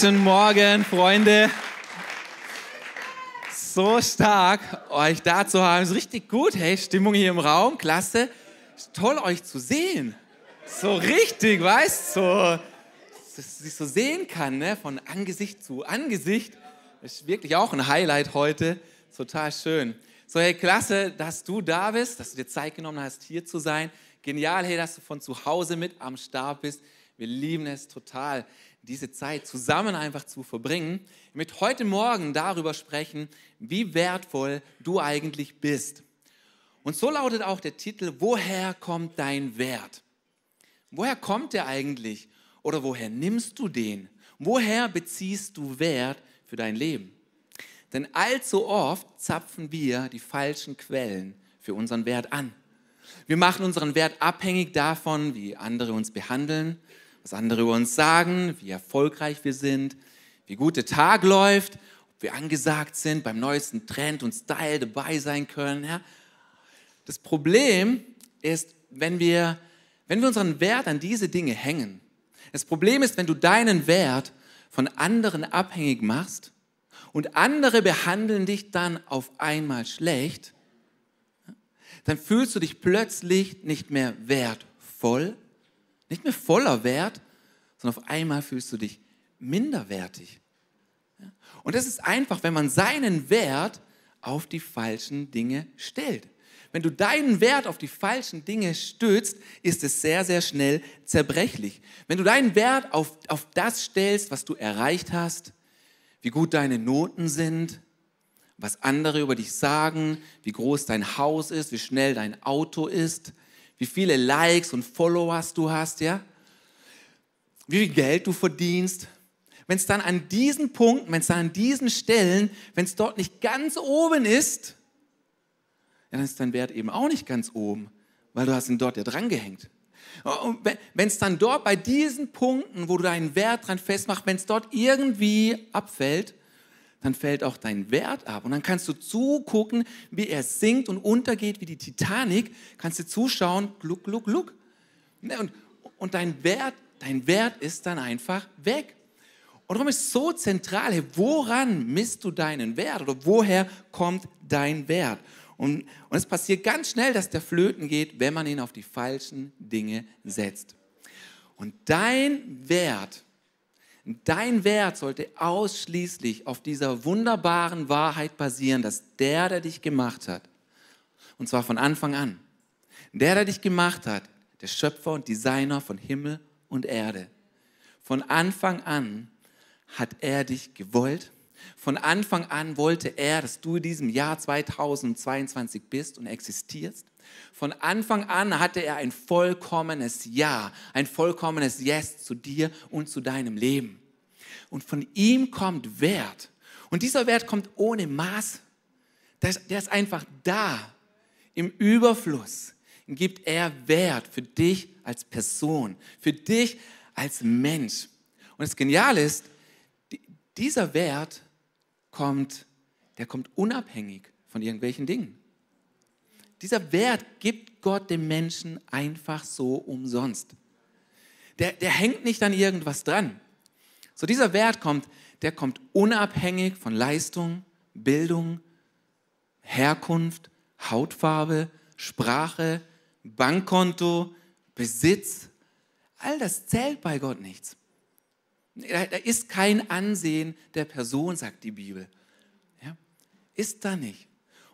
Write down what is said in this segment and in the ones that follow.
Guten Morgen, Freunde. So stark, euch da zu haben. Ist richtig gut. Hey, Stimmung hier im Raum, klasse. Ist toll, euch zu sehen. So richtig, weißt du? So, dass ich so sehen kann, ne? von Angesicht zu Angesicht. Ist wirklich auch ein Highlight heute. Total schön. So, hey, klasse, dass du da bist, dass du dir Zeit genommen hast, hier zu sein. Genial, hey, dass du von zu Hause mit am Start bist. Wir lieben es total diese Zeit zusammen einfach zu verbringen. Möchte heute Morgen darüber sprechen, wie wertvoll du eigentlich bist. Und so lautet auch der Titel, woher kommt dein Wert? Woher kommt der eigentlich? Oder woher nimmst du den? Woher beziehst du Wert für dein Leben? Denn allzu oft zapfen wir die falschen Quellen für unseren Wert an. Wir machen unseren Wert abhängig davon, wie andere uns behandeln, was andere über uns sagen, wie erfolgreich wir sind, wie gut der Tag läuft, ob wir angesagt sind, beim neuesten Trend und Style dabei sein können. Ja. Das Problem ist, wenn wir, wenn wir unseren Wert an diese Dinge hängen. Das Problem ist, wenn du deinen Wert von anderen abhängig machst und andere behandeln dich dann auf einmal schlecht, dann fühlst du dich plötzlich nicht mehr wertvoll, nicht mehr voller Wert, sondern auf einmal fühlst du dich minderwertig. Und das ist einfach, wenn man seinen Wert auf die falschen Dinge stellt. Wenn du deinen Wert auf die falschen Dinge stützt, ist es sehr, sehr schnell zerbrechlich. Wenn du deinen Wert auf, auf das stellst, was du erreicht hast, wie gut deine Noten sind, was andere über dich sagen, wie groß dein Haus ist, wie schnell dein Auto ist, wie viele Likes und Followers du hast, ja? Wie viel Geld du verdienst. Wenn es dann an diesen Punkten, wenn es dann an diesen Stellen, wenn es dort nicht ganz oben ist, ja, dann ist dein Wert eben auch nicht ganz oben, weil du hast ihn dort ja dran gehängt. Und wenn es dann dort bei diesen Punkten, wo du deinen Wert dran festmachst, wenn es dort irgendwie abfällt, dann fällt auch dein Wert ab. Und dann kannst du zugucken, wie er sinkt und untergeht wie die Titanic. Kannst du zuschauen, gluck, gluck, gluck. Ne, und, und dein, Wert, dein Wert ist dann einfach weg. Und darum ist so zentral, woran misst du deinen Wert oder woher kommt dein Wert? Und, und es passiert ganz schnell, dass der flöten geht, wenn man ihn auf die falschen Dinge setzt. Und dein Wert Dein Wert sollte ausschließlich auf dieser wunderbaren Wahrheit basieren, dass der, der dich gemacht hat, und zwar von Anfang an, der, der dich gemacht hat, der Schöpfer und Designer von Himmel und Erde, von Anfang an hat er dich gewollt. Von Anfang an wollte er, dass du in diesem Jahr 2022 bist und existierst. Von Anfang an hatte er ein vollkommenes Ja, ein vollkommenes Yes zu dir und zu deinem Leben. Und von ihm kommt Wert. Und dieser Wert kommt ohne Maß. Der ist einfach da. Im Überfluss gibt er Wert für dich als Person, für dich als Mensch. Und das Geniale ist, dieser Wert kommt, der kommt unabhängig von irgendwelchen Dingen. Dieser Wert gibt Gott dem Menschen einfach so umsonst. Der, der hängt nicht an irgendwas dran. So dieser Wert kommt, der kommt unabhängig von Leistung, Bildung, Herkunft, Hautfarbe, Sprache, Bankkonto, Besitz. All das zählt bei Gott nichts. Da ist kein Ansehen der Person, sagt die Bibel. Ja? Ist da nicht.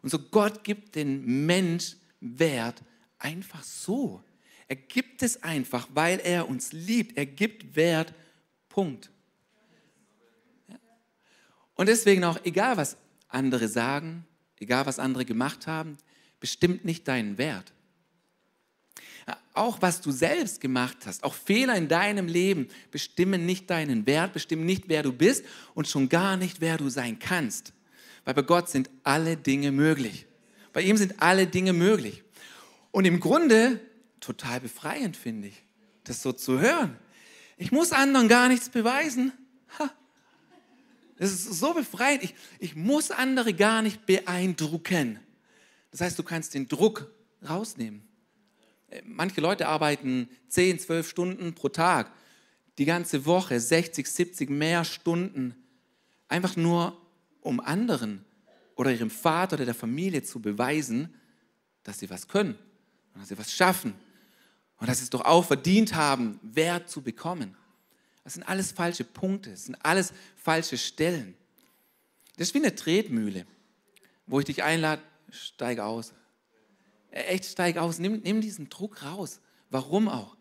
Und so Gott gibt den Mensch Wert einfach so. Er gibt es einfach, weil er uns liebt. Er gibt Wert, Punkt. Und deswegen auch, egal was andere sagen, egal was andere gemacht haben, bestimmt nicht deinen Wert. Auch was du selbst gemacht hast, auch Fehler in deinem Leben bestimmen nicht deinen Wert, bestimmen nicht, wer du bist und schon gar nicht, wer du sein kannst. Weil bei Gott sind alle Dinge möglich. Bei ihm sind alle Dinge möglich. Und im Grunde total befreiend, finde ich, das so zu hören. Ich muss anderen gar nichts beweisen. Das ist so befreiend. Ich, ich muss andere gar nicht beeindrucken. Das heißt, du kannst den Druck rausnehmen. Äh, manche Leute arbeiten 10, 12 Stunden pro Tag. die ganze Woche 60, 70 mehr Stunden einfach nur um anderen oder ihrem Vater oder der Familie zu beweisen, dass sie was können und dass sie was schaffen und dass sie es doch auch verdient haben, Wert zu bekommen. Das sind alles falsche Punkte, das sind alles falsche Stellen. Das ist wie eine Tretmühle, wo ich dich einlade, steig aus. Echt, steig aus, nimm, nimm diesen Druck raus. Warum auch?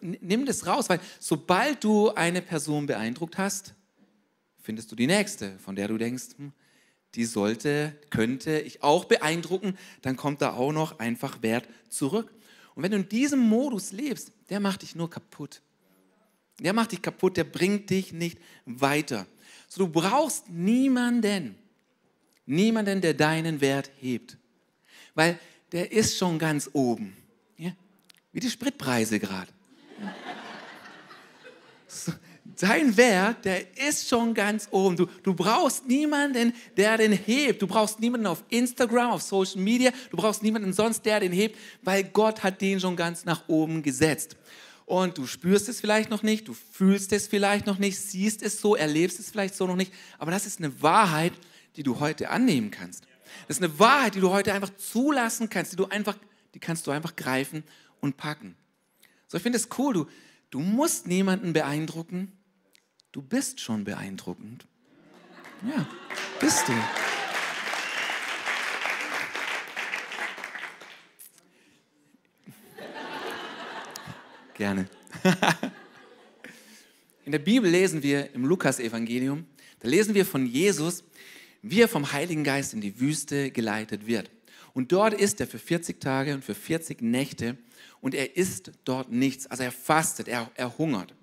Nimm das raus, weil sobald du eine Person beeindruckt hast, findest du die nächste, von der du denkst, hm, die sollte, könnte ich auch beeindrucken, dann kommt da auch noch einfach Wert zurück. Und wenn du in diesem Modus lebst, der macht dich nur kaputt. Der macht dich kaputt, der bringt dich nicht weiter. So, du brauchst niemanden, niemanden, der deinen Wert hebt. Weil der ist schon ganz oben. Ja? Wie die Spritpreise gerade. So, dein Wert, der ist schon ganz oben. Du, du brauchst niemanden, der den hebt. Du brauchst niemanden auf Instagram, auf Social Media. Du brauchst niemanden sonst, der den hebt, weil Gott hat den schon ganz nach oben gesetzt. Und du spürst es vielleicht noch nicht, du fühlst es vielleicht noch nicht, siehst es so, erlebst es vielleicht so noch nicht. Aber das ist eine Wahrheit, die du heute annehmen kannst. Das ist eine Wahrheit, die du heute einfach zulassen kannst, die du einfach, die kannst du einfach greifen und packen. So, ich finde es cool, du, du musst niemanden beeindrucken, Du bist schon beeindruckend. Ja, bist du. Gerne. In der Bibel lesen wir im Lukas-Evangelium, da lesen wir von Jesus, wie er vom Heiligen Geist in die Wüste geleitet wird. Und dort ist er für 40 Tage und für 40 Nächte und er isst dort nichts. Also er fastet, er, er hungert.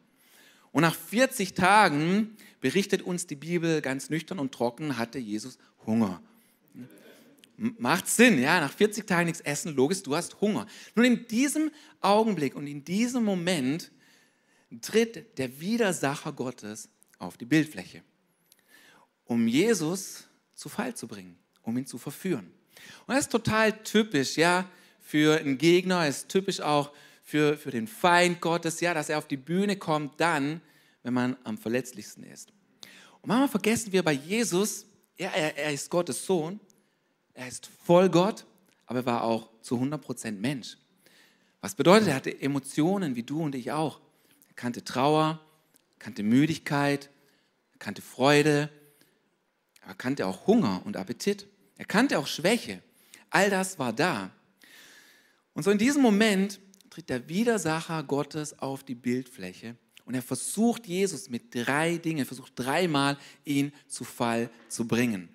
Und nach 40 Tagen berichtet uns die Bibel ganz nüchtern und trocken, hatte Jesus Hunger. Macht Sinn, ja, nach 40 Tagen nichts essen, logisch, du hast Hunger. Nun in diesem Augenblick und in diesem Moment tritt der Widersacher Gottes auf die Bildfläche, um Jesus zu Fall zu bringen, um ihn zu verführen. Und das ist total typisch, ja, für einen Gegner, ist typisch auch für, für den Feind Gottes, ja, dass er auf die Bühne kommt dann, wenn man am verletzlichsten ist. Und manchmal vergessen wir bei Jesus, ja, er, er ist Gottes Sohn, er ist voll Gott, aber er war auch zu 100% Mensch. Was bedeutet, er hatte Emotionen wie du und ich auch. Er kannte Trauer, kannte Müdigkeit, kannte Freude, aber kannte auch Hunger und Appetit. Er kannte auch Schwäche. All das war da. Und so in diesem Moment tritt der Widersacher Gottes auf die Bildfläche und er versucht Jesus mit drei Dingen, versucht dreimal ihn zu Fall zu bringen.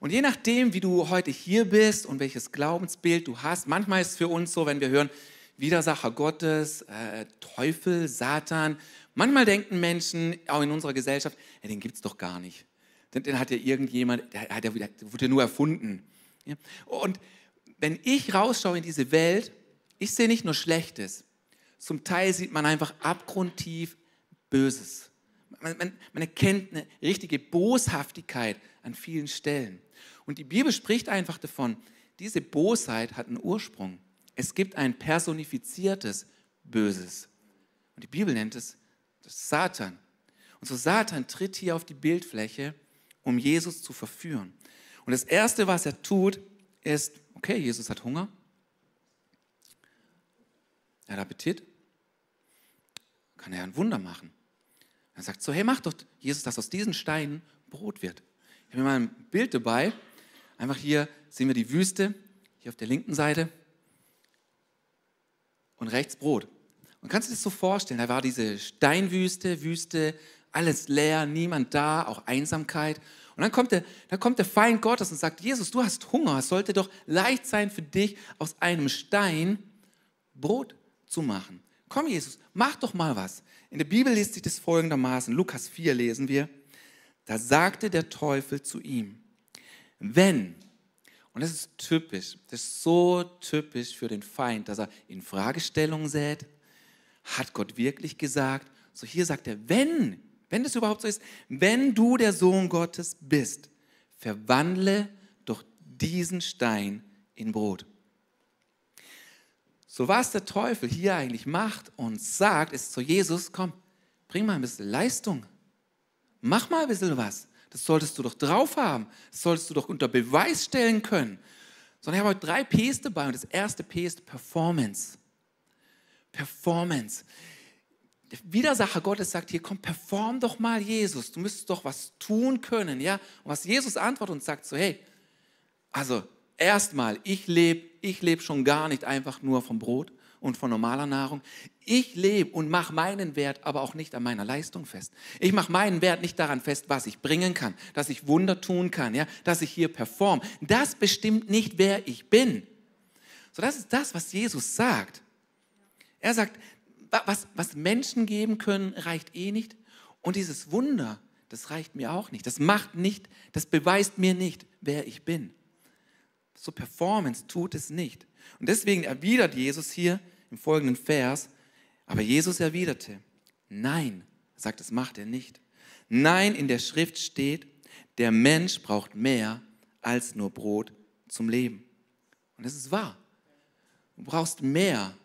Und je nachdem, wie du heute hier bist und welches Glaubensbild du hast, manchmal ist es für uns so, wenn wir hören, Widersacher Gottes, äh, Teufel, Satan, manchmal denken Menschen, auch in unserer Gesellschaft, ja, den gibt es doch gar nicht. Den, den, hat ja irgendjemand, der, der, der wurde nur erfunden. Ja? Und wenn ich rausschaue in diese Welt, ich sehe nicht nur Schlechtes. Zum Teil sieht man einfach abgrundtief Böses. Man, man, man erkennt eine richtige Boshaftigkeit an vielen Stellen. Und die Bibel spricht einfach davon, diese Bosheit hat einen Ursprung. Es gibt ein personifiziertes Böses. Und die Bibel nennt es Satan. Und so Satan tritt hier auf die Bildfläche, um Jesus zu verführen. Und das Erste, was er tut, ist, okay, Jesus hat Hunger, er hat Appetit, kann er ein Wunder machen. Er sagt so, hey, mach doch, Jesus, dass aus diesen Steinen Brot wird. Ich habe mir mal ein Bild dabei. Einfach hier sehen wir die Wüste, hier auf der linken Seite und rechts Brot. Und kannst du dir das so vorstellen? Da war diese Steinwüste, Wüste, alles leer, niemand da, auch Einsamkeit. Und dann kommt der, dann kommt der Feind Gottes und sagt, Jesus, du hast Hunger, es sollte doch leicht sein für dich, aus einem Stein Brot zu machen. Komm, Jesus, mach doch mal was. In der Bibel liest sich das folgendermaßen. Lukas 4 lesen wir. Da sagte der Teufel zu ihm, wenn, und das ist typisch, das ist so typisch für den Feind, dass er in Fragestellungen sät, hat Gott wirklich gesagt? So hier sagt er, wenn, wenn das überhaupt so ist, wenn du der Sohn Gottes bist, verwandle doch diesen Stein in Brot. So was der Teufel hier eigentlich macht und sagt, ist zu Jesus, komm, bring mal ein bisschen Leistung. Mach mal ein bisschen was. Das solltest du doch drauf haben. Das solltest du doch unter Beweis stellen können. Sondern ich habe heute drei Ps dabei und das erste P ist Performance. Performance. Der Widersacher Gottes sagt hier, komm, perform doch mal Jesus. Du müsstest doch was tun können, ja? Und was Jesus antwortet und sagt so, hey, also erstmal, ich lebe ich lebe schon gar nicht einfach nur vom Brot und von normaler Nahrung. Ich lebe und mache meinen Wert aber auch nicht an meiner Leistung fest. Ich mache meinen Wert nicht daran fest, was ich bringen kann, dass ich Wunder tun kann, ja, dass ich hier perform. Das bestimmt nicht, wer ich bin. So, das ist das, was Jesus sagt. Er sagt, was, was Menschen geben können, reicht eh nicht. Und dieses Wunder, das reicht mir auch nicht. Das macht nicht, das beweist mir nicht, wer ich bin so Performance tut es nicht. Und deswegen erwidert Jesus hier im folgenden Vers, aber Jesus erwiderte, nein, sagt, das macht er nicht. Nein, in der Schrift steht, der Mensch braucht mehr als nur Brot zum Leben. Und das ist wahr. Du brauchst mehr.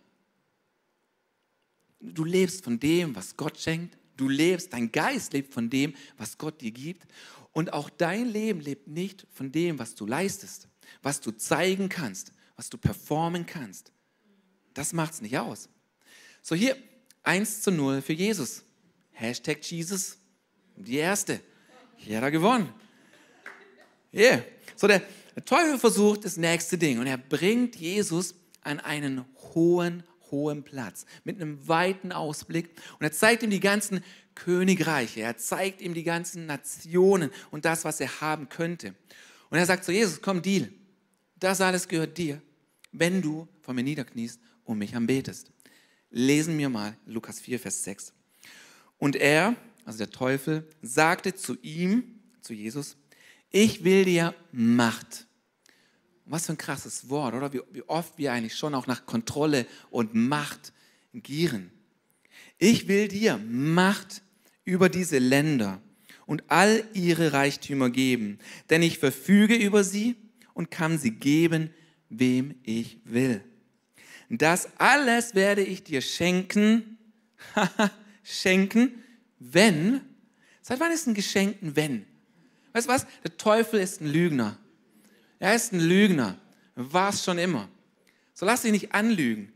Du lebst von dem, was Gott schenkt. Du lebst, dein Geist lebt von dem, was Gott dir gibt. Und auch dein Leben lebt nicht von dem, was du leistest was du zeigen kannst, was du performen kannst. Das macht es nicht aus. So hier 1 zu 0 für Jesus. Hashtag Jesus. Die erste. Hier hat er gewonnen. Yeah. So der, der Teufel versucht das nächste Ding und er bringt Jesus an einen hohen, hohen Platz mit einem weiten Ausblick und er zeigt ihm die ganzen Königreiche, er zeigt ihm die ganzen Nationen und das, was er haben könnte. Und er sagt zu Jesus, komm, Deal. Das alles gehört dir, wenn du vor mir niederkniest und mich anbetest. Lesen wir mal Lukas 4, Vers 6. Und er, also der Teufel, sagte zu ihm, zu Jesus, ich will dir Macht. Was für ein krasses Wort, oder? Wie, wie oft wir eigentlich schon auch nach Kontrolle und Macht gieren. Ich will dir Macht über diese Länder und all ihre Reichtümer geben, denn ich verfüge über sie und kann sie geben, wem ich will. Das alles werde ich dir schenken, schenken, wenn, seit wann ist ein Geschenk ein Wenn? Weißt du was? Der Teufel ist ein Lügner. Er ist ein Lügner. War es schon immer. So lass dich nicht anlügen.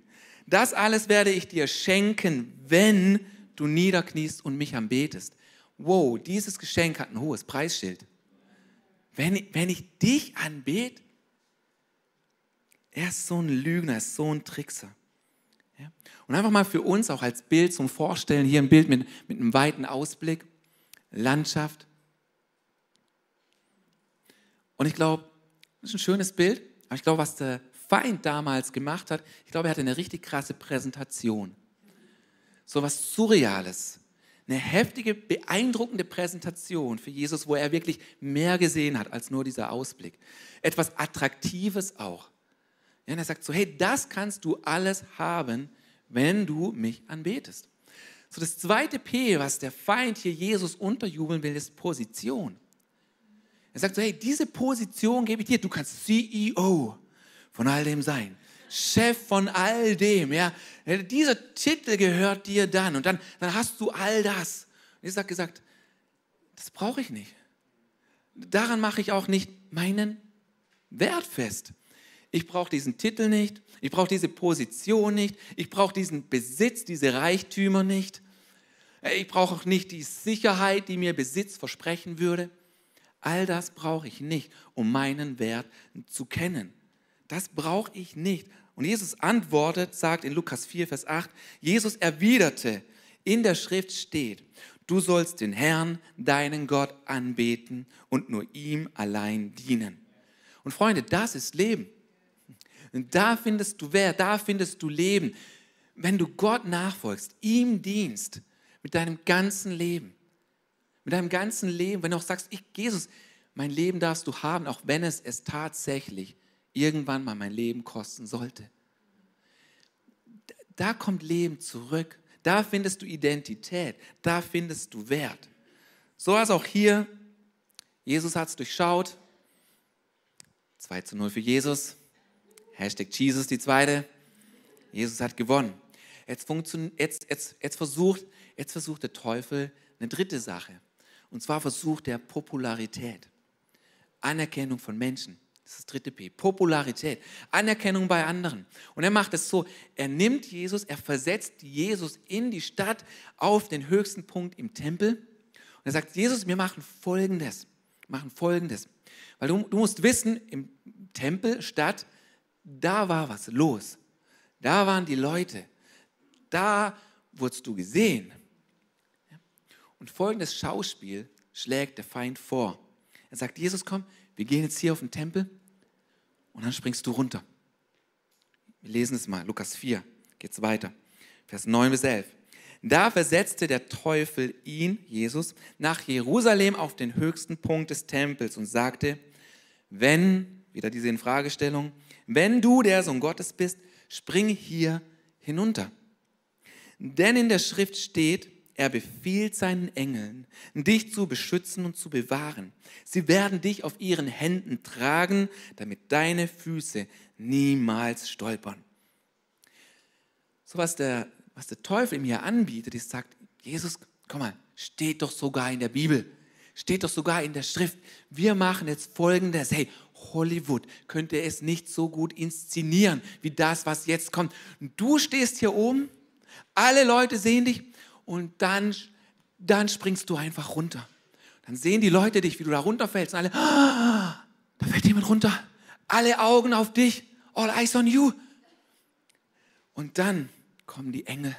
Das alles werde ich dir schenken, wenn du niederkniest und mich anbetest. Wow, dieses Geschenk hat ein hohes Preisschild wenn, wenn ich dich anbete, er ist so ein Lügner, er ist so ein Trickser. Ja? Und einfach mal für uns auch als Bild zum Vorstellen, hier ein Bild mit, mit einem weiten Ausblick, Landschaft. Und ich glaube, das ist ein schönes Bild, aber ich glaube, was der Feind damals gemacht hat, ich glaube, er hatte eine richtig krasse Präsentation. So was Surreales eine heftige, beeindruckende Präsentation für Jesus, wo er wirklich mehr gesehen hat als nur dieser Ausblick. Etwas Attraktives auch. Ja, und er sagt so, hey, das kannst du alles haben, wenn du mich anbetest. So das zweite P, was der Feind hier Jesus unterjubeln will, ist Position. Er sagt so, hey, diese Position gebe ich dir. Du kannst CEO von all dem sein. Chef von all dem, ja. Dieser Titel gehört dir dann und dann, dann hast du all das. Und Jesus hat gesagt, das brauche ich nicht. Daran mache ich auch nicht meinen Wert fest. Ich brauche diesen Titel nicht, ich brauche diese Position nicht, ich brauche diesen Besitz, diese Reichtümer nicht. Ich brauche auch nicht die Sicherheit, die mir Besitz versprechen würde. All das brauche ich nicht, um meinen Wert zu kennen. Das brauche ich nicht. Und Jesus antwortet, sagt in Lukas 4, Vers 8, Jesus erwiderte, in der Schrift steht, du sollst den Herrn, deinen Gott, anbeten und nur ihm allein dienen. Und Freunde, das ist Leben. Und da findest du Wert, da findest du Leben, wenn du Gott nachfolgst, ihm dienst, mit deinem ganzen Leben. Mit deinem ganzen Leben, wenn du auch sagst, ich, Jesus, mein Leben darfst du haben, auch wenn es es tatsächlich irgendwann mal mein Leben kosten sollte. Da kommt Leben zurück. Da findest du Identität. Da findest du Wert. So als auch hier. Jesus hat es durchschaut. 2 zu 0 für Jesus. Hashtag Jesus die zweite. Jesus hat gewonnen. Jetzt, jetzt, jetzt, jetzt, versucht, jetzt versucht der Teufel eine dritte Sache. Und zwar versucht er Popularität. Anerkennung von Menschen. Das ist das dritte P. Popularität. Anerkennung bei anderen. Und er macht es so, er nimmt Jesus, er versetzt Jesus in die Stadt auf den höchsten Punkt im Tempel. Und er sagt, Jesus, wir machen Folgendes. Wir machen Folgendes. Weil du, du musst wissen, im Tempel, Stadt, da war was los. Da waren die Leute. Da wurdest du gesehen. Und folgendes Schauspiel schlägt der Feind vor. Er sagt, Jesus, komm, wir gehen jetzt hier auf den Tempel und dann springst du runter. Wir lesen es mal, Lukas 4, geht's weiter. Vers 9 bis 11. Da versetzte der Teufel ihn, Jesus, nach Jerusalem auf den höchsten Punkt des Tempels und sagte, wenn, wieder diese Infragestellung, wenn du der Sohn Gottes bist, spring hier hinunter. Denn in der Schrift steht, er befiehlt seinen Engeln, dich zu beschützen und zu bewahren. Sie werden dich auf ihren Händen tragen, damit deine Füße niemals stolpern. So was der, was der Teufel ihm hier anbietet, ist sagt, Jesus, komm mal, steht doch sogar in der Bibel, steht doch sogar in der Schrift. Wir machen jetzt Folgendes. Hey, Hollywood könnte es nicht so gut inszenieren wie das, was jetzt kommt. Du stehst hier oben, alle Leute sehen dich und dann, dann springst du einfach runter. Dann sehen die Leute dich, wie du da runterfällst und alle, ah, da fällt jemand runter. Alle Augen auf dich. All eyes on you. Und dann kommen die Engel,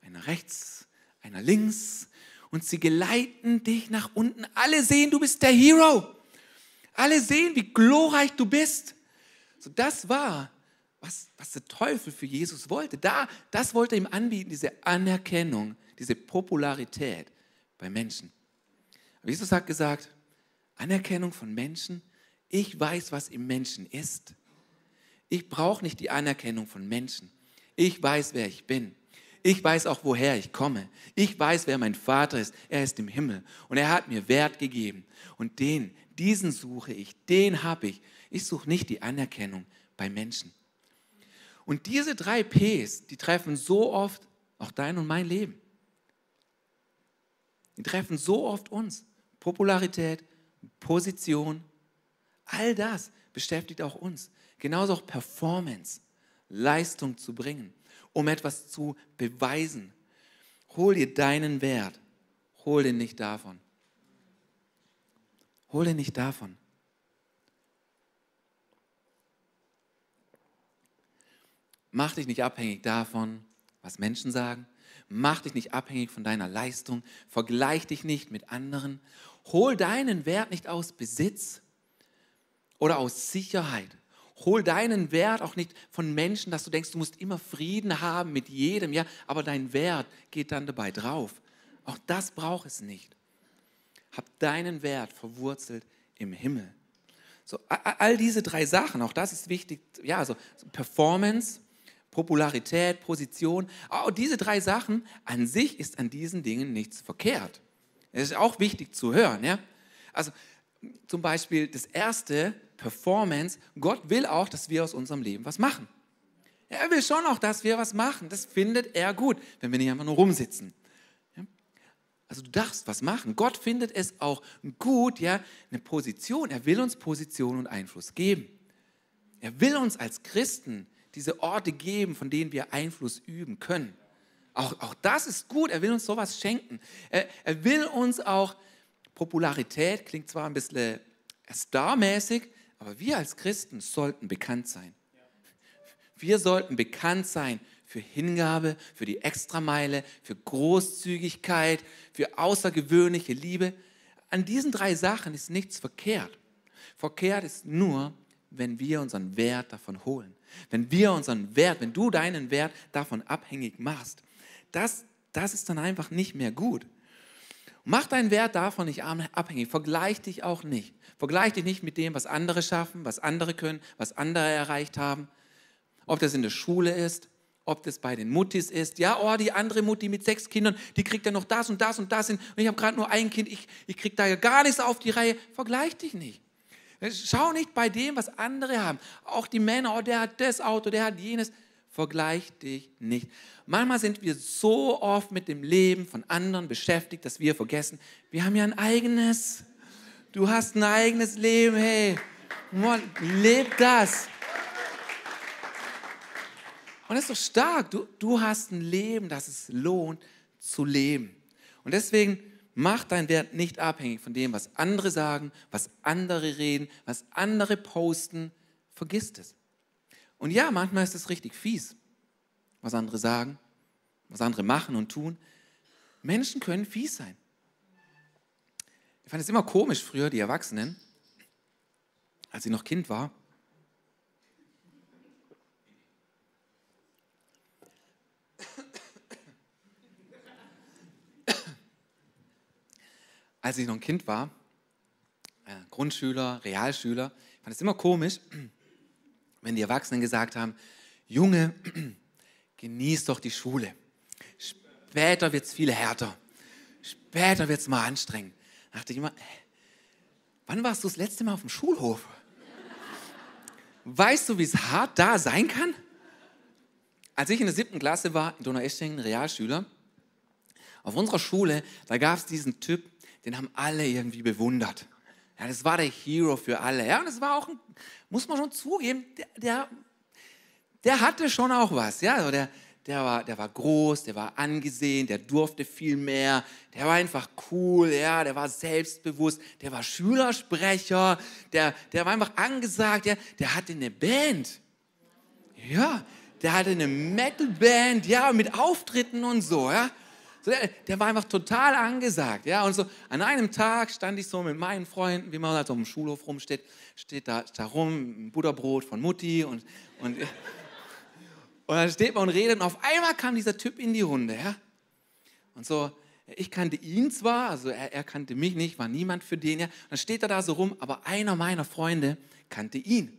einer rechts, einer links, und sie geleiten dich nach unten. Alle sehen, du bist der Hero. Alle sehen, wie glorreich du bist. So, das war, was, was der Teufel für Jesus wollte. Da, das wollte er ihm anbieten, diese Anerkennung, diese Popularität bei Menschen. Aber Jesus hat gesagt, Anerkennung von Menschen, ich weiß, was im Menschen ist. Ich brauche nicht die Anerkennung von Menschen. Ich weiß, wer ich bin. Ich weiß auch, woher ich komme. Ich weiß, wer mein Vater ist. Er ist im Himmel und er hat mir Wert gegeben. Und den, diesen suche ich, den habe ich. Ich suche nicht die Anerkennung bei Menschen. Und diese drei Ps, die treffen so oft auch dein und mein Leben. Die treffen so oft uns. Popularität, Position, all das beschäftigt auch uns. Genauso auch Performance, Leistung zu bringen, um etwas zu beweisen. Hol dir deinen Wert, hol den nicht davon. Hol den nicht davon. Mach dich nicht abhängig davon, was Menschen sagen, Mach dich nicht abhängig von deiner Leistung. Vergleich dich nicht mit anderen. Hol deinen Wert nicht aus Besitz oder aus Sicherheit. Hol deinen Wert auch nicht von Menschen, dass du denkst, du musst immer Frieden haben mit jedem, ja, aber dein Wert geht dann dabei drauf. Auch das braucht es nicht. Hab deinen Wert verwurzelt im Himmel. So, all diese drei Sachen, auch das ist wichtig, ja, also Performance, Popularität, Position. Oh, diese drei Sachen, an sich ist an diesen Dingen nichts verkehrt. Das ist auch wichtig zu hören. Ja? Also zum Beispiel das erste, Performance. Gott will auch, dass wir aus unserem Leben was machen. Er will schon auch, dass wir was machen. Das findet er gut, wenn wir nicht einfach nur rumsitzen. Also du darfst was machen. Gott findet es auch gut, ja, eine Position. Er will uns Position und Einfluss geben. Er will uns als Christen diese Orte geben, von denen wir Einfluss üben können. Auch, auch das ist gut, er will uns sowas schenken. Er, er will uns auch Popularität, klingt zwar ein bisschen starmäßig, aber wir als Christen sollten bekannt sein. Wir sollten bekannt sein für Hingabe, für die Extrameile, für Großzügigkeit, für außergewöhnliche Liebe. An diesen drei Sachen ist nichts verkehrt. Verkehrt ist nur, wenn wir unseren Wert davon holen. Wenn wir unseren Wert, wenn du deinen Wert davon abhängig machst, das, das ist dann einfach nicht mehr gut. Mach deinen Wert davon nicht abhängig. Vergleich dich auch nicht. Vergleich dich nicht mit dem, was andere schaffen, was andere können, was andere erreicht haben. Ob das in der Schule ist, ob das bei den Muttis ist. Ja, oh, die andere Mutti mit sechs Kindern, die kriegt ja noch das und das und das hin. Und ich habe gerade nur ein Kind, ich, ich kriege da ja gar nichts auf die Reihe. Vergleich dich nicht. Schau nicht bei dem, was andere haben. Auch die Männer, oh, der hat das Auto, der hat jenes. Vergleich dich nicht. Manchmal sind wir so oft mit dem Leben von anderen beschäftigt, dass wir vergessen, wir haben ja ein eigenes. Du hast ein eigenes Leben, hey. Mann, leb das. Und das ist doch stark. Du, du hast ein Leben, das es lohnt zu leben. Und deswegen mach deinen Wert nicht abhängig von dem, was andere sagen, was andere reden, was andere posten. Vergiss es. Und ja, manchmal ist es richtig fies, was andere sagen, was andere machen und tun. Menschen können fies sein. Ich fand es immer komisch früher, die Erwachsenen, als ich noch Kind war. Als ich noch ein Kind war, äh, Grundschüler, Realschüler, fand es immer komisch, wenn die Erwachsenen gesagt haben, Junge, genieß doch die Schule. Später wird es viel härter. Später wird es mal anstrengend. Da dachte ich immer, wann warst du das letzte Mal auf dem Schulhof? Weißt du, wie es hart da sein kann? Als ich in der siebten Klasse war, in Donaueschingen, Realschüler, auf unserer Schule, da gab es diesen Typ, den haben alle irgendwie bewundert. Ja, das war der Hero für alle. Ja, und das war auch, ein, muss man schon zugeben, der, der, der hatte schon auch was. Ja, also der, der, war, der war groß, der war angesehen, der durfte viel mehr, der war einfach cool, ja, der war selbstbewusst, der war Schülersprecher, der, der war einfach angesagt, ja, der hatte eine Band. Ja, der hatte eine Metalband, ja, mit Auftritten und so, ja. So, der, der, war einfach total angesagt. Ja? Und so an einem Tag stand ich so mit meinen Freunden, wie man halt so im Schulhof rumsteht, steht da, da rum, ein Butterbrot von Mutti und, und, und dann steht man und redet und auf einmal kam dieser Typ in die Runde. Ja? Und so, ich kannte ihn zwar, also er, er kannte mich nicht, war niemand für den. Ja? Dann steht er da so rum, aber einer meiner Freunde kannte ihn.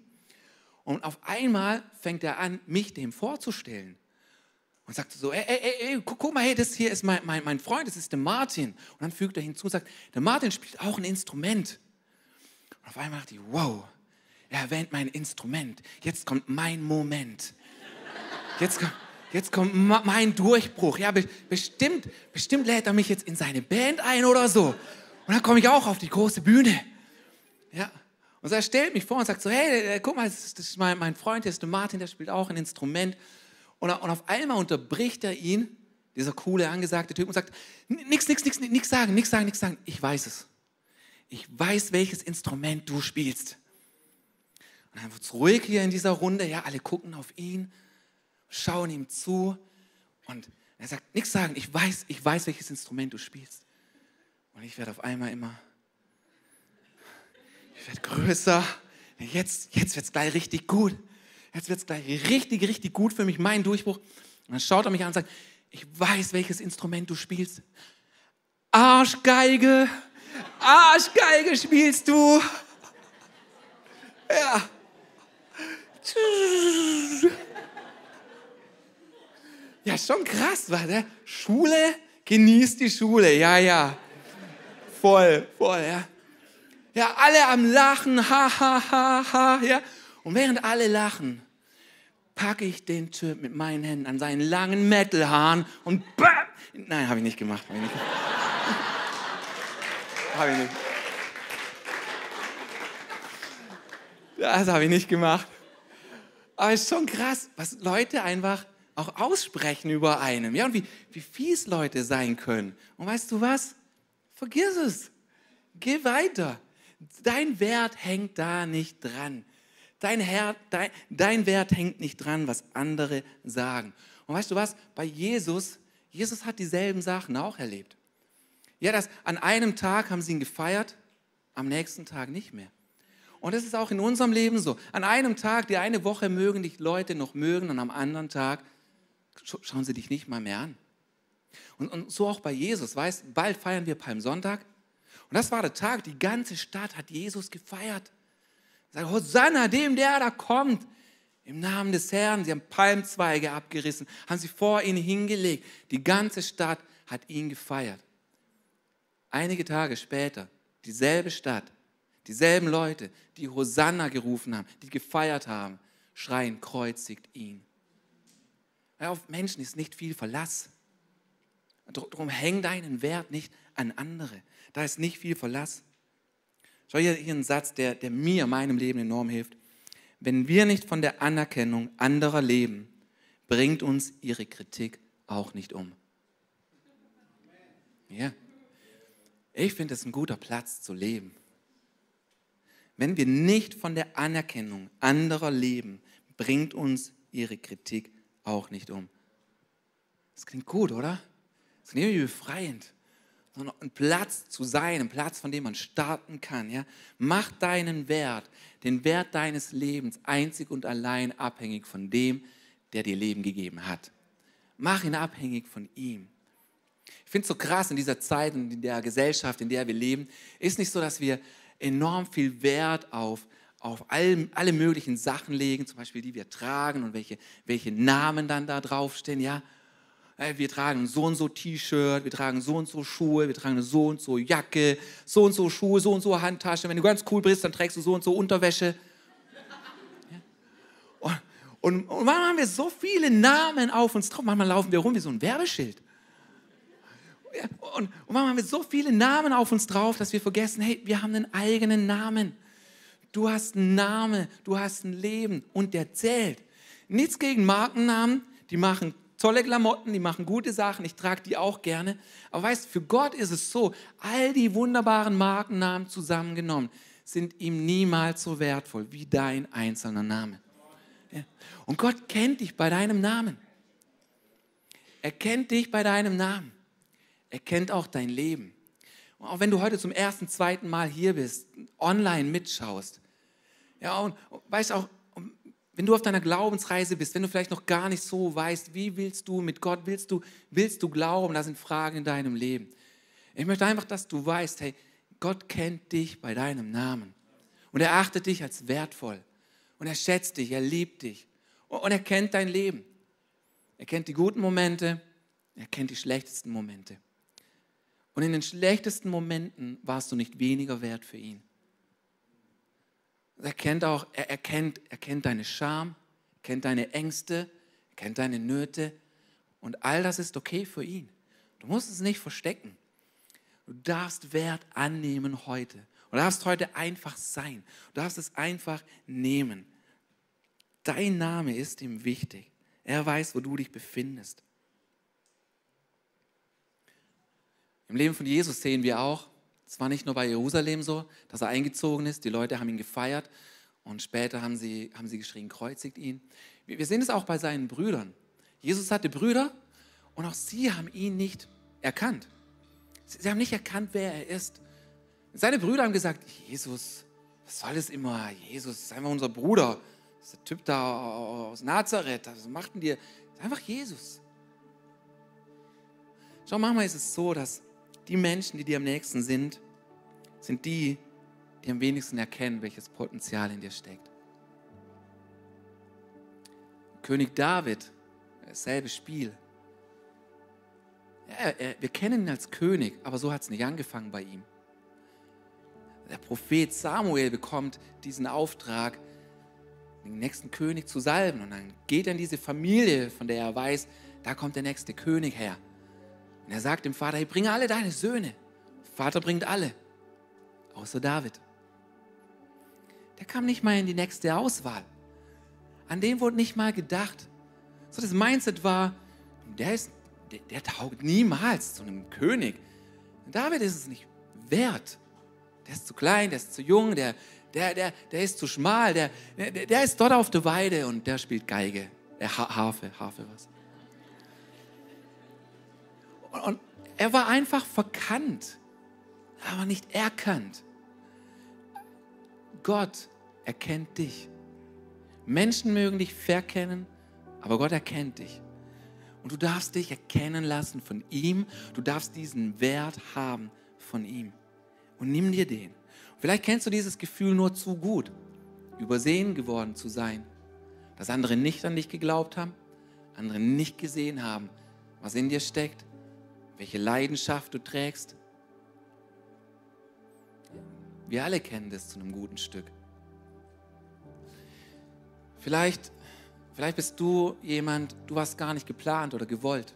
Und auf einmal fängt er an, mich dem vorzustellen und sagt so, ey, ey, ey, guck, mal, hey, das hier ist mein, mein, mein Freund, das ist der Martin. Und dann fügt er hinzu und sagt, der Martin spielt auch ein Instrument. Und auf einmal dachte ich, wow, er erwähnt mein Instrument. Jetzt kommt mein Moment. Jetzt kommt, jetzt kommt mein Durchbruch. Ja, bestimmt, bestimmt lädt er mich jetzt in seine Band ein oder so. Und dann komme ich auch auf die große Bühne. Ja. Und so er stellt mich vor und sagt so, hey, guck mal, das ist mein, mein Freund, der ist der Martin, der spielt auch ein Instrument. Und, und auf einmal unterbricht er ihn, dieser coole, angesagte Typ, und sagt, nix, nix, nix, nix sagen, nix sagen, nix sagen. Ich weiß es. Ich weiß, welches Instrument du spielst. Und dann wird es ruhig hier in dieser Runde. Ja, alle gucken auf ihn, schauen ihm zu. Und er sagt, nichts sagen, ich weiß, ich weiß, welches Instrument du spielst. Und ich werde auf einmal immer, ich werde größer. Jetzt, jetzt wird es gleich richtig gut jetzt wird es gleich richtig, richtig gut für mich, mein Durchbruch. Und dann schaut er mich an und sagt, ich weiß, welches Instrument du spielst. Arschgeige, Arschgeige spielst du. Ja. Ja, schon krass, war der? Schule, genießt die Schule, ja, ja. Voll, voll, ja. Ja, alle am Lachen, ha, ha, ha, ha, ja. Und während alle lachen, packe ich den Typ mit meinen Händen an seinen langen Metalhaaren und bam! Nein, habe ich nicht gemacht. Habe ich habe ich nicht. Das habe ich nicht gemacht. Aber es ist schon krass, was Leute einfach auch aussprechen über einem. Ja, und wie, wie fies Leute sein können. Und weißt du was? Vergiss es. Geh weiter. Dein Wert hängt da nicht dran. Dein, Herr, dein, dein Wert hängt nicht dran, was andere sagen. Und weißt du was? Bei Jesus, Jesus hat dieselben Sachen auch erlebt. Ja, das, an einem Tag haben sie ihn gefeiert, am nächsten Tag nicht mehr. Und das ist auch in unserem Leben so. An einem Tag, die eine Woche mögen dich Leute noch mögen und am anderen Tag schauen sie dich nicht mal mehr an. Und, und so auch bei Jesus, weißt, bald feiern wir Palmsonntag. Und das war der Tag, die ganze Stadt hat Jesus gefeiert. Sag, Hosanna, dem, der da kommt. Im Namen des Herrn. Sie haben Palmzweige abgerissen, haben sie vor ihn hingelegt. Die ganze Stadt hat ihn gefeiert. Einige Tage später, dieselbe Stadt, dieselben Leute, die Hosanna gerufen haben, die gefeiert haben, schreien, kreuzigt ihn. Auf Menschen ist nicht viel Verlass. Darum häng deinen Wert nicht an andere. Da ist nicht viel Verlass. Schau hier, hier einen Satz, der, der mir, meinem Leben enorm hilft. Wenn wir nicht von der Anerkennung anderer leben, bringt uns ihre Kritik auch nicht um. Ja. Ich finde es ein guter Platz zu leben. Wenn wir nicht von der Anerkennung anderer leben, bringt uns ihre Kritik auch nicht um. Das klingt gut, oder? Das klingt irgendwie befreiend. Sondern ein Platz zu sein, ein Platz, von dem man starten kann. Ja? Mach deinen Wert, den Wert deines Lebens einzig und allein abhängig von dem, der dir Leben gegeben hat. Mach ihn abhängig von ihm. Ich finde es so krass in dieser Zeit, in der Gesellschaft, in der wir leben, ist nicht so, dass wir enorm viel Wert auf, auf all, alle möglichen Sachen legen, zum Beispiel die wir tragen und welche, welche Namen dann da draufstehen, ja. Äh, wir tragen so und so T-Shirt, wir tragen so und so Schuhe, wir tragen so und so Jacke, so und so Schuhe, so und so Handtasche. Wenn du ganz cool bist, dann trägst du so und so Unterwäsche. Und, und, und manchmal haben wir so viele Namen auf uns drauf, manchmal laufen wir rum wie so ein Werbeschild. Und, und manchmal haben wir so viele Namen auf uns drauf, dass wir vergessen, hey, wir haben einen eigenen Namen. Du hast einen Namen, du hast ein Leben und der zählt. Nichts gegen Markennamen, die machen tolle Klamotten, die machen gute Sachen, ich trage die auch gerne. Aber weißt, für Gott ist es so, all die wunderbaren Markennamen zusammengenommen sind ihm niemals so wertvoll wie dein einzelner Name. Und Gott kennt dich bei deinem Namen. Er kennt dich bei deinem Namen. Er kennt auch dein Leben. Und auch wenn du heute zum ersten, zweiten Mal hier bist, online mitschaust, ja, und weißt auch, wenn du auf deiner Glaubensreise bist, wenn du vielleicht noch gar nicht so weißt, wie willst du mit Gott, willst du, willst du glauben, da sind Fragen in deinem Leben. Ich möchte einfach, dass du weißt, hey, Gott kennt dich bei deinem Namen. Und er achtet dich als wertvoll. Und er schätzt dich, er liebt dich. Und er kennt dein Leben. Er kennt die guten Momente, er kennt die schlechtesten Momente. Und in den schlechtesten Momenten warst du nicht weniger wert für ihn. Er kennt auch, er, er, kennt, er kennt deine Scham, er kennt deine Ängste, er kennt deine Nöte. Und all das ist okay für ihn. Du musst es nicht verstecken. Du darfst Wert annehmen heute. Du darfst heute einfach sein. Du darfst es einfach nehmen. Dein Name ist ihm wichtig. Er weiß, wo du dich befindest. Im Leben von Jesus sehen wir auch, es war nicht nur bei Jerusalem so, dass er eingezogen ist, die Leute haben ihn gefeiert und später haben sie, haben sie geschrien, kreuzigt ihn. Wir sehen es auch bei seinen Brüdern. Jesus hatte Brüder und auch sie haben ihn nicht erkannt. Sie haben nicht erkannt, wer er ist. Seine Brüder haben gesagt, Jesus, was soll das immer? Jesus ist einfach unser Bruder. Das ist der Typ da aus Nazareth. Was macht denn dir? Einfach Jesus. Schau, manchmal ist es so, dass die Menschen, die dir am nächsten sind, sind die, die am wenigsten erkennen, welches Potenzial in dir steckt. König David, dasselbe Spiel. Ja, er, wir kennen ihn als König, aber so hat es nicht angefangen bei ihm. Der Prophet Samuel bekommt diesen Auftrag, den nächsten König zu salben. Und dann geht er in diese Familie, von der er weiß, da kommt der nächste König her. Und er sagt dem Vater, hey, bringe alle deine Söhne. Vater bringt alle, außer David. Der kam nicht mal in die nächste Auswahl. An den wurde nicht mal gedacht. So das Mindset war, der, ist, der, der taugt niemals zu einem König. David ist es nicht wert. Der ist zu klein, der ist zu jung, der, der, der, der ist zu schmal, der, der, der ist dort auf der Weide und der spielt Geige. Äh, Harfe, Harfe was. Und er war einfach verkannt, aber nicht erkannt. Gott erkennt dich. Menschen mögen dich verkennen, aber Gott erkennt dich. Und du darfst dich erkennen lassen von ihm. Du darfst diesen Wert haben von ihm. Und nimm dir den. Vielleicht kennst du dieses Gefühl nur zu gut, übersehen geworden zu sein. Dass andere nicht an dich geglaubt haben, andere nicht gesehen haben, was in dir steckt welche Leidenschaft du trägst. Wir alle kennen das zu einem guten Stück. Vielleicht, Vielleicht bist du jemand, du warst gar nicht geplant oder gewollt.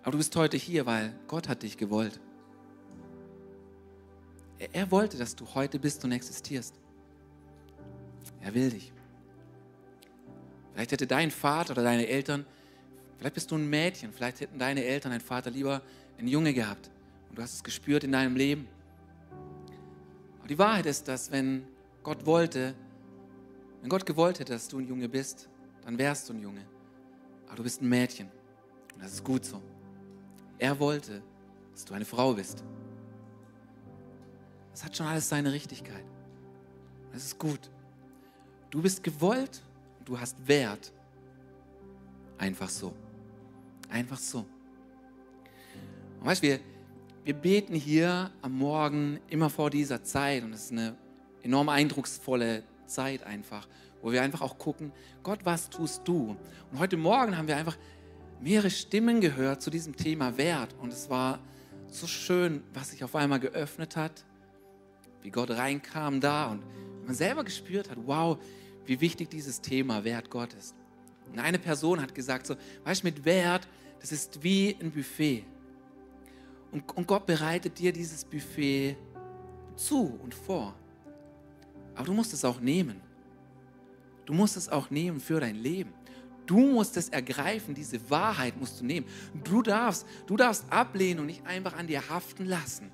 Aber du bist heute hier, weil Gott hat dich gewollt. Er, er wollte, dass du heute bist und existierst. Er will dich. Vielleicht hätte dein Vater oder deine Eltern, vielleicht bist du ein Mädchen, vielleicht hätten deine Eltern, dein Vater lieber einen Junge gehabt. Und du hast es gespürt in deinem Leben. Aber die Wahrheit ist, dass wenn Gott wollte, wenn Gott gewollt hätte, dass du ein Junge bist, dann wärst du ein Junge. Aber du bist ein Mädchen. Und das ist gut so. Er wollte, dass du eine Frau bist. Das hat schon alles seine Richtigkeit. Das ist gut. Du bist gewollt und du hast Wert. Einfach so. Einfach so. Und weißt du, wir, wir beten hier am Morgen immer vor dieser Zeit und es ist eine enorm eindrucksvolle Zeit einfach, wo wir einfach auch gucken, Gott, was tust du? Und heute Morgen haben wir einfach mehrere Stimmen gehört zu diesem Thema Wert und es war so schön, was sich auf einmal geöffnet hat, wie Gott reinkam da und man selber gespürt hat, wow, wie wichtig dieses Thema Wert Gott ist. Und eine Person hat gesagt, so, weißt du, mit Wert, das ist wie ein Buffet. Und, und Gott bereitet dir dieses Buffet zu und vor. Aber du musst es auch nehmen. Du musst es auch nehmen für dein Leben. Du musst es ergreifen, diese Wahrheit musst du nehmen. Du darfst, du darfst ablehnen und nicht einfach an dir haften lassen.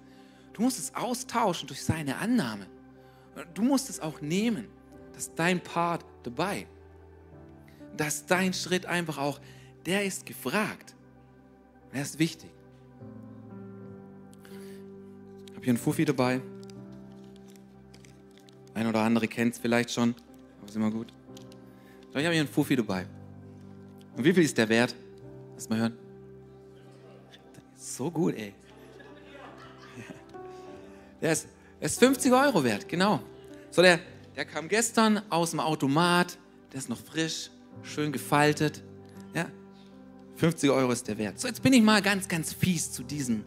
Du musst es austauschen durch seine Annahme. Du musst es auch nehmen. Das ist dein Part dabei. Das ist dein Schritt einfach auch, der ist gefragt. Er ist wichtig. Ich habe hier einen Fuffi dabei. Ein oder andere kennt es vielleicht schon, aber ist immer gut. ich habe hier einen Fuffi dabei. Und wie viel ist der wert? Lass mal hören. So gut, ey. Der ist, der ist 50 Euro wert, genau. So, der, der kam gestern aus dem Automat, der ist noch frisch, schön gefaltet. Ja, 50 Euro ist der wert. So, jetzt bin ich mal ganz, ganz fies zu diesem,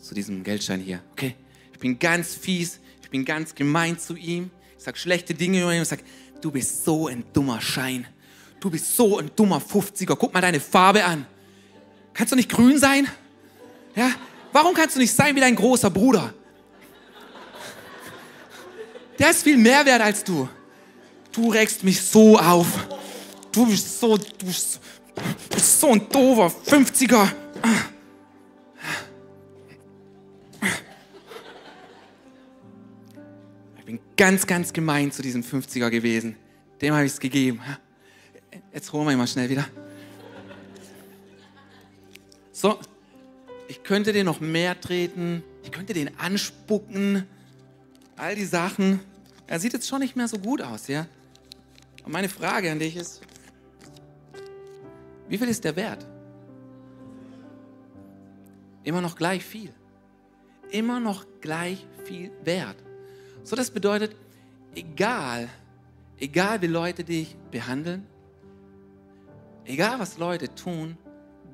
zu diesem Geldschein hier. Okay, ich bin ganz fies, ich bin ganz gemein zu ihm. Ich sage schlechte Dinge über ihn und sage, du bist so ein dummer Schein. Du bist so ein dummer 50er. Guck mal deine Farbe an. Kannst du nicht grün sein? Ja? Warum kannst du nicht sein wie dein großer Bruder? Der ist viel mehr wert als du. Du regst mich so auf. Du bist so, du bist, bist so ein doofer 50er. Ich bin ganz, ganz gemein zu diesem 50er gewesen. Dem habe ich es gegeben. Jetzt holen wir ihn mal schnell wieder. So, ich könnte den noch mehr treten. Ich könnte den anspucken all die Sachen. Er sieht jetzt schon nicht mehr so gut aus, ja? Und meine Frage an dich ist, wie viel ist der Wert? Immer noch gleich viel. Immer noch gleich viel wert. So, das bedeutet, egal, egal wie Leute dich behandeln, egal was Leute tun,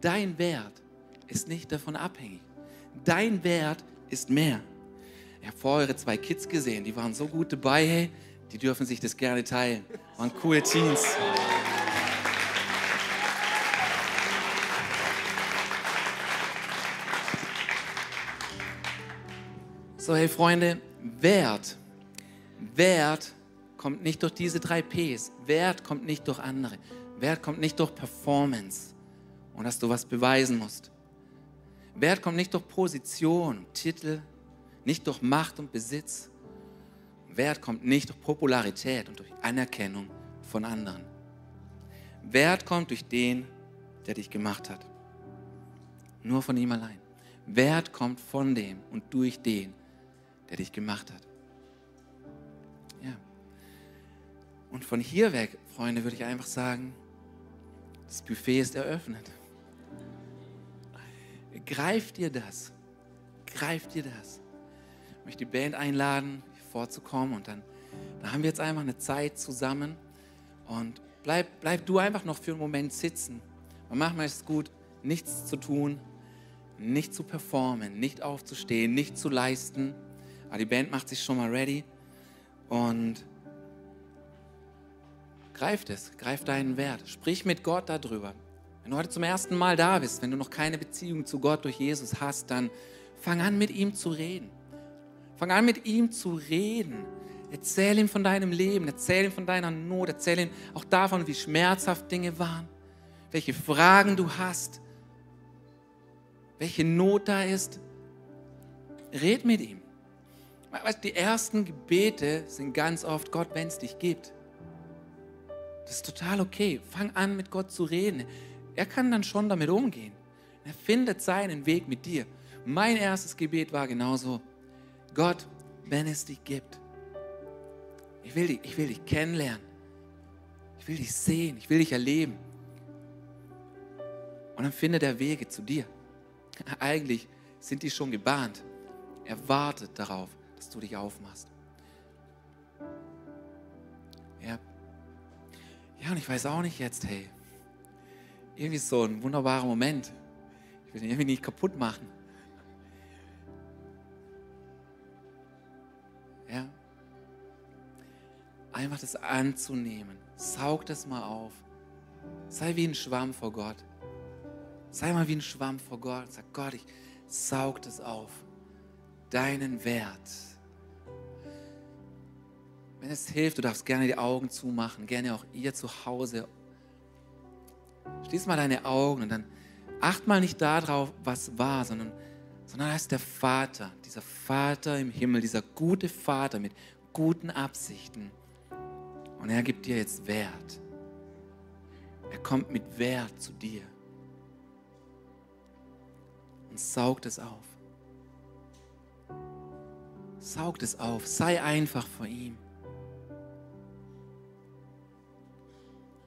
dein Wert ist nicht davon abhängig. Dein Wert ist mehr. Ich habe vorher eure zwei Kids gesehen, die waren so gut dabei, hey, die dürfen sich das gerne teilen. Waren coole Teens. So, hey Freunde, Wert, Wert kommt nicht durch diese drei Ps. Wert kommt nicht durch andere. Wert kommt nicht durch Performance und dass du was beweisen musst. Wert kommt nicht durch Position, Titel, nicht durch Macht und Besitz. Wert kommt nicht durch Popularität und durch Anerkennung von anderen. Wert kommt durch den, der dich gemacht hat. Nur von ihm allein. Wert kommt von dem und durch den, der dich gemacht hat. Ja. Und von hier weg, Freunde, würde ich einfach sagen, das Buffet ist eröffnet. Greif dir das. Greif dir das möchte die Band einladen, vorzukommen und dann, dann haben wir jetzt einfach eine Zeit zusammen und bleib, bleib du einfach noch für einen Moment sitzen. Und manchmal ist es gut, nichts zu tun, nicht zu performen, nicht aufzustehen, nicht zu leisten. Aber die Band macht sich schon mal ready und greif das, greif deinen Wert. Sprich mit Gott darüber. Wenn du heute zum ersten Mal da bist, wenn du noch keine Beziehung zu Gott durch Jesus hast, dann fang an mit ihm zu reden. Fang an mit ihm zu reden. Erzähl ihm von deinem Leben, erzähl ihm von deiner Not, erzähl ihm auch davon, wie schmerzhaft Dinge waren, welche Fragen du hast, welche Not da ist. Red mit ihm. Die ersten Gebete sind ganz oft, Gott, wenn es dich gibt. Das ist total okay. Fang an, mit Gott zu reden. Er kann dann schon damit umgehen. Er findet seinen Weg mit dir. Mein erstes Gebet war genauso, Gott, wenn es dich gibt, ich will dich, ich will dich kennenlernen. Ich will dich sehen, ich will dich erleben. Und dann findet er Wege zu dir. Eigentlich sind die schon gebahnt. Er wartet darauf, dass du dich aufmachst. Ja. Ja, und ich weiß auch nicht jetzt, hey, irgendwie so ein wunderbarer Moment. Ich will ihn irgendwie nicht kaputt machen. Ja. Einfach das anzunehmen. Saug das mal auf. Sei wie ein Schwamm vor Gott. Sei mal wie ein Schwamm vor Gott. Sag Gott, ich saug das auf. Deinen Wert. Wenn es hilft, du darfst gerne die Augen zumachen, gerne auch ihr zu Hause. Schließ mal deine Augen und dann acht mal nicht darauf, was war, sondern, sondern ist der Vater, dieser Vater im Himmel, dieser gute Vater mit guten Absichten. Und er gibt dir jetzt Wert. Er kommt mit Wert zu dir und saugt es auf. Saugt es auf. Sei einfach vor ihm.